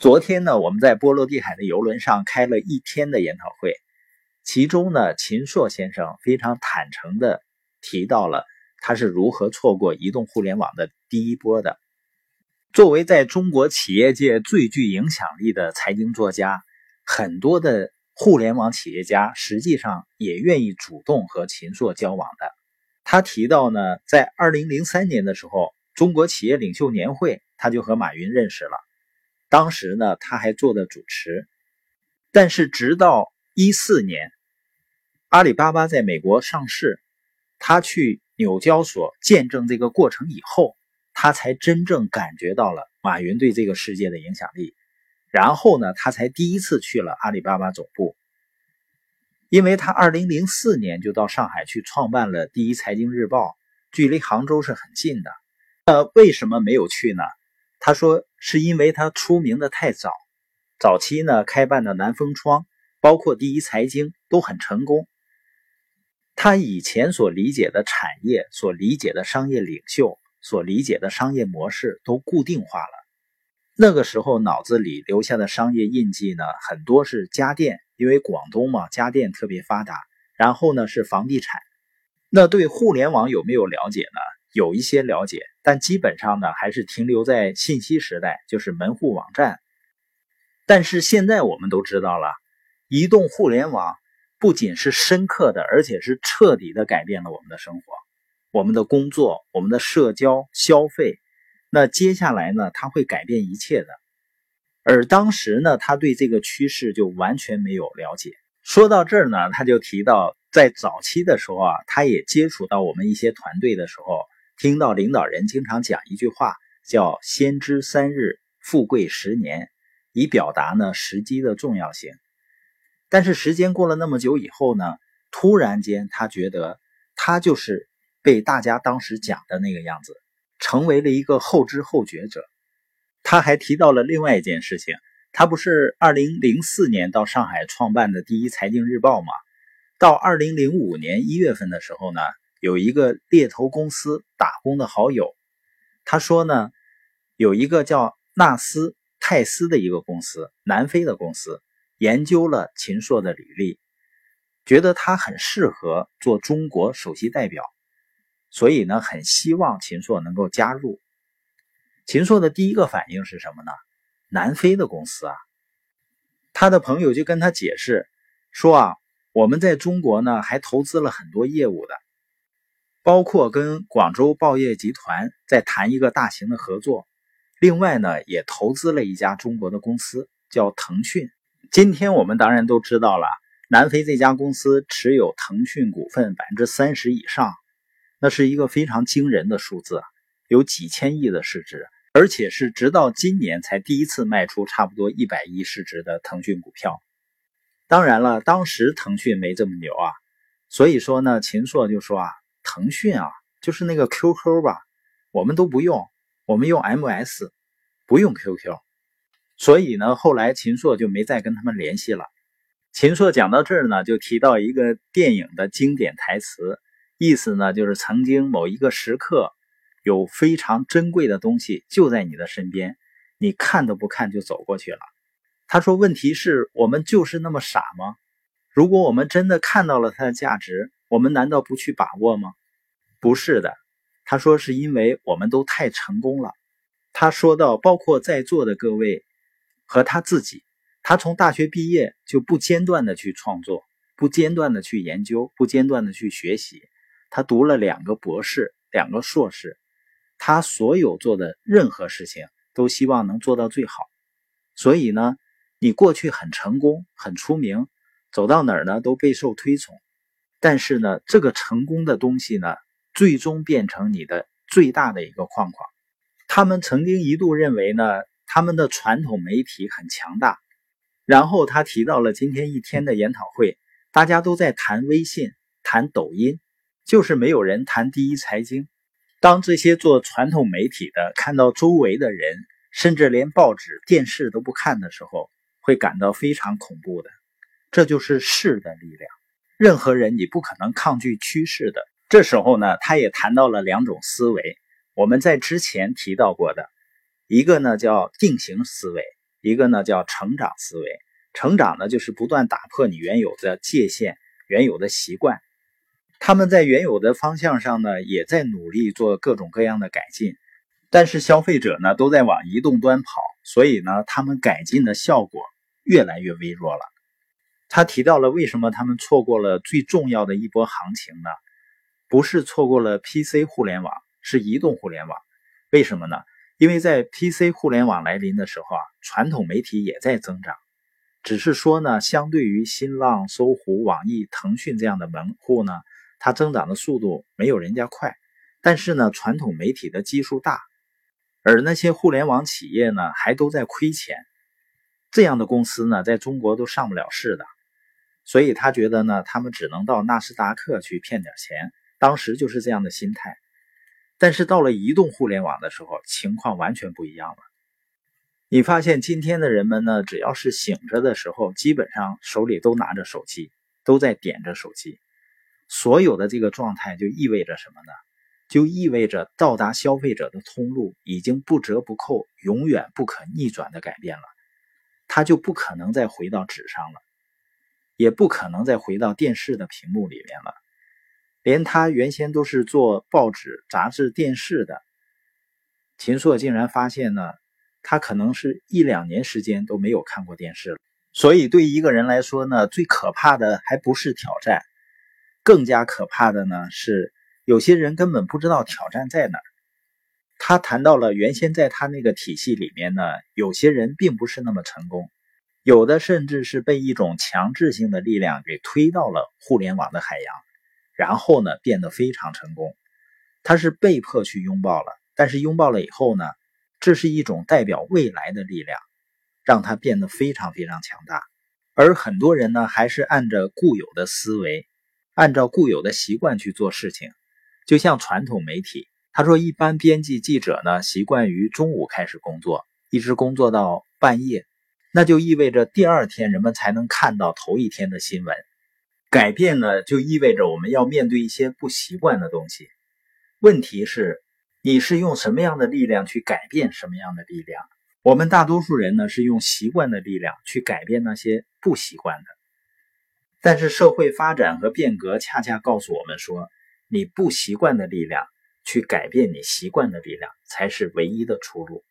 昨天呢，我们在波罗的海的游轮上开了一天的研讨会，其中呢，秦朔先生非常坦诚的提到了他是如何错过移动互联网的第一波的。作为在中国企业界最具影响力的财经作家，很多的互联网企业家实际上也愿意主动和秦朔交往的。他提到呢，在二零零三年的时候，中国企业领袖年会，他就和马云认识了。当时呢，他还做的主持，但是直到一四年，阿里巴巴在美国上市，他去纽交所见证这个过程以后，他才真正感觉到了马云对这个世界的影响力。然后呢，他才第一次去了阿里巴巴总部，因为他二零零四年就到上海去创办了第一财经日报，距离杭州是很近的。呃，为什么没有去呢？他说：“是因为他出名的太早，早期呢开办的南风窗，包括第一财经都很成功。他以前所理解的产业、所理解的商业领袖、所理解的商业模式都固定化了。那个时候脑子里留下的商业印记呢，很多是家电，因为广东嘛，家电特别发达。然后呢是房地产。那对互联网有没有了解呢？有一些了解。”但基本上呢，还是停留在信息时代，就是门户网站。但是现在我们都知道了，移动互联网不仅是深刻的，而且是彻底的改变了我们的生活、我们的工作、我们的社交、消费。那接下来呢，它会改变一切的。而当时呢，他对这个趋势就完全没有了解。说到这儿呢，他就提到，在早期的时候啊，他也接触到我们一些团队的时候。听到领导人经常讲一句话，叫“先知三日，富贵十年”，以表达呢时机的重要性。但是时间过了那么久以后呢，突然间他觉得他就是被大家当时讲的那个样子，成为了一个后知后觉者。他还提到了另外一件事情，他不是二零零四年到上海创办的第一财经日报吗？到二零零五年一月份的时候呢？有一个猎头公司打工的好友，他说呢，有一个叫纳斯泰斯的一个公司，南非的公司，研究了秦朔的履历，觉得他很适合做中国首席代表，所以呢，很希望秦朔能够加入。秦朔的第一个反应是什么呢？南非的公司啊，他的朋友就跟他解释说啊，我们在中国呢还投资了很多业务的。包括跟广州报业集团在谈一个大型的合作，另外呢也投资了一家中国的公司，叫腾讯。今天我们当然都知道了，南非这家公司持有腾讯股份百分之三十以上，那是一个非常惊人的数字，有几千亿的市值，而且是直到今年才第一次卖出差不多一百亿市值的腾讯股票。当然了，当时腾讯没这么牛啊，所以说呢，秦朔就说啊。腾讯啊，就是那个 QQ 吧，我们都不用，我们用 MS，不用 QQ。所以呢，后来秦朔就没再跟他们联系了。秦朔讲到这儿呢，就提到一个电影的经典台词，意思呢就是曾经某一个时刻，有非常珍贵的东西就在你的身边，你看都不看就走过去了。他说：“问题是我们就是那么傻吗？如果我们真的看到了它的价值。”我们难道不去把握吗？不是的，他说是因为我们都太成功了。他说到，包括在座的各位和他自己，他从大学毕业就不间断的去创作，不间断的去研究，不间断的去学习。他读了两个博士，两个硕士，他所有做的任何事情都希望能做到最好。所以呢，你过去很成功，很出名，走到哪儿呢都备受推崇。但是呢，这个成功的东西呢，最终变成你的最大的一个框框。他们曾经一度认为呢，他们的传统媒体很强大。然后他提到了今天一天的研讨会，大家都在谈微信、谈抖音，就是没有人谈第一财经。当这些做传统媒体的看到周围的人，甚至连报纸、电视都不看的时候，会感到非常恐怖的。这就是势的力量。任何人你不可能抗拒趋势的。这时候呢，他也谈到了两种思维，我们在之前提到过的，一个呢叫定型思维，一个呢叫成长思维。成长呢就是不断打破你原有的界限、原有的习惯。他们在原有的方向上呢，也在努力做各种各样的改进。但是消费者呢都在往移动端跑，所以呢，他们改进的效果越来越微弱了。他提到了为什么他们错过了最重要的一波行情呢？不是错过了 PC 互联网，是移动互联网。为什么呢？因为在 PC 互联网来临的时候啊，传统媒体也在增长，只是说呢，相对于新浪、搜狐、网易、腾讯这样的门户呢，它增长的速度没有人家快。但是呢，传统媒体的基数大。而那些互联网企业呢，还都在亏钱，这样的公司呢，在中国都上不了市的，所以他觉得呢，他们只能到纳斯达克去骗点钱，当时就是这样的心态。但是到了移动互联网的时候，情况完全不一样了。你发现今天的人们呢，只要是醒着的时候，基本上手里都拿着手机，都在点着手机，所有的这个状态就意味着什么呢？就意味着到达消费者的通路已经不折不扣、永远不可逆转的改变了，它就不可能再回到纸上了，也不可能再回到电视的屏幕里面了。连他原先都是做报纸、杂志、电视的秦朔，竟然发现呢，他可能是一两年时间都没有看过电视了。所以，对一个人来说呢，最可怕的还不是挑战，更加可怕的呢是。有些人根本不知道挑战在哪儿。他谈到了原先在他那个体系里面呢，有些人并不是那么成功，有的甚至是被一种强制性的力量给推到了互联网的海洋，然后呢变得非常成功。他是被迫去拥抱了，但是拥抱了以后呢，这是一种代表未来的力量，让他变得非常非常强大。而很多人呢，还是按着固有的思维，按照固有的习惯去做事情。就像传统媒体，他说，一般编辑记者呢习惯于中午开始工作，一直工作到半夜，那就意味着第二天人们才能看到头一天的新闻。改变呢，就意味着我们要面对一些不习惯的东西。问题是，你是用什么样的力量去改变什么样的力量？我们大多数人呢是用习惯的力量去改变那些不习惯的，但是社会发展和变革恰恰告诉我们说。你不习惯的力量，去改变你习惯的力量，才是唯一的出路。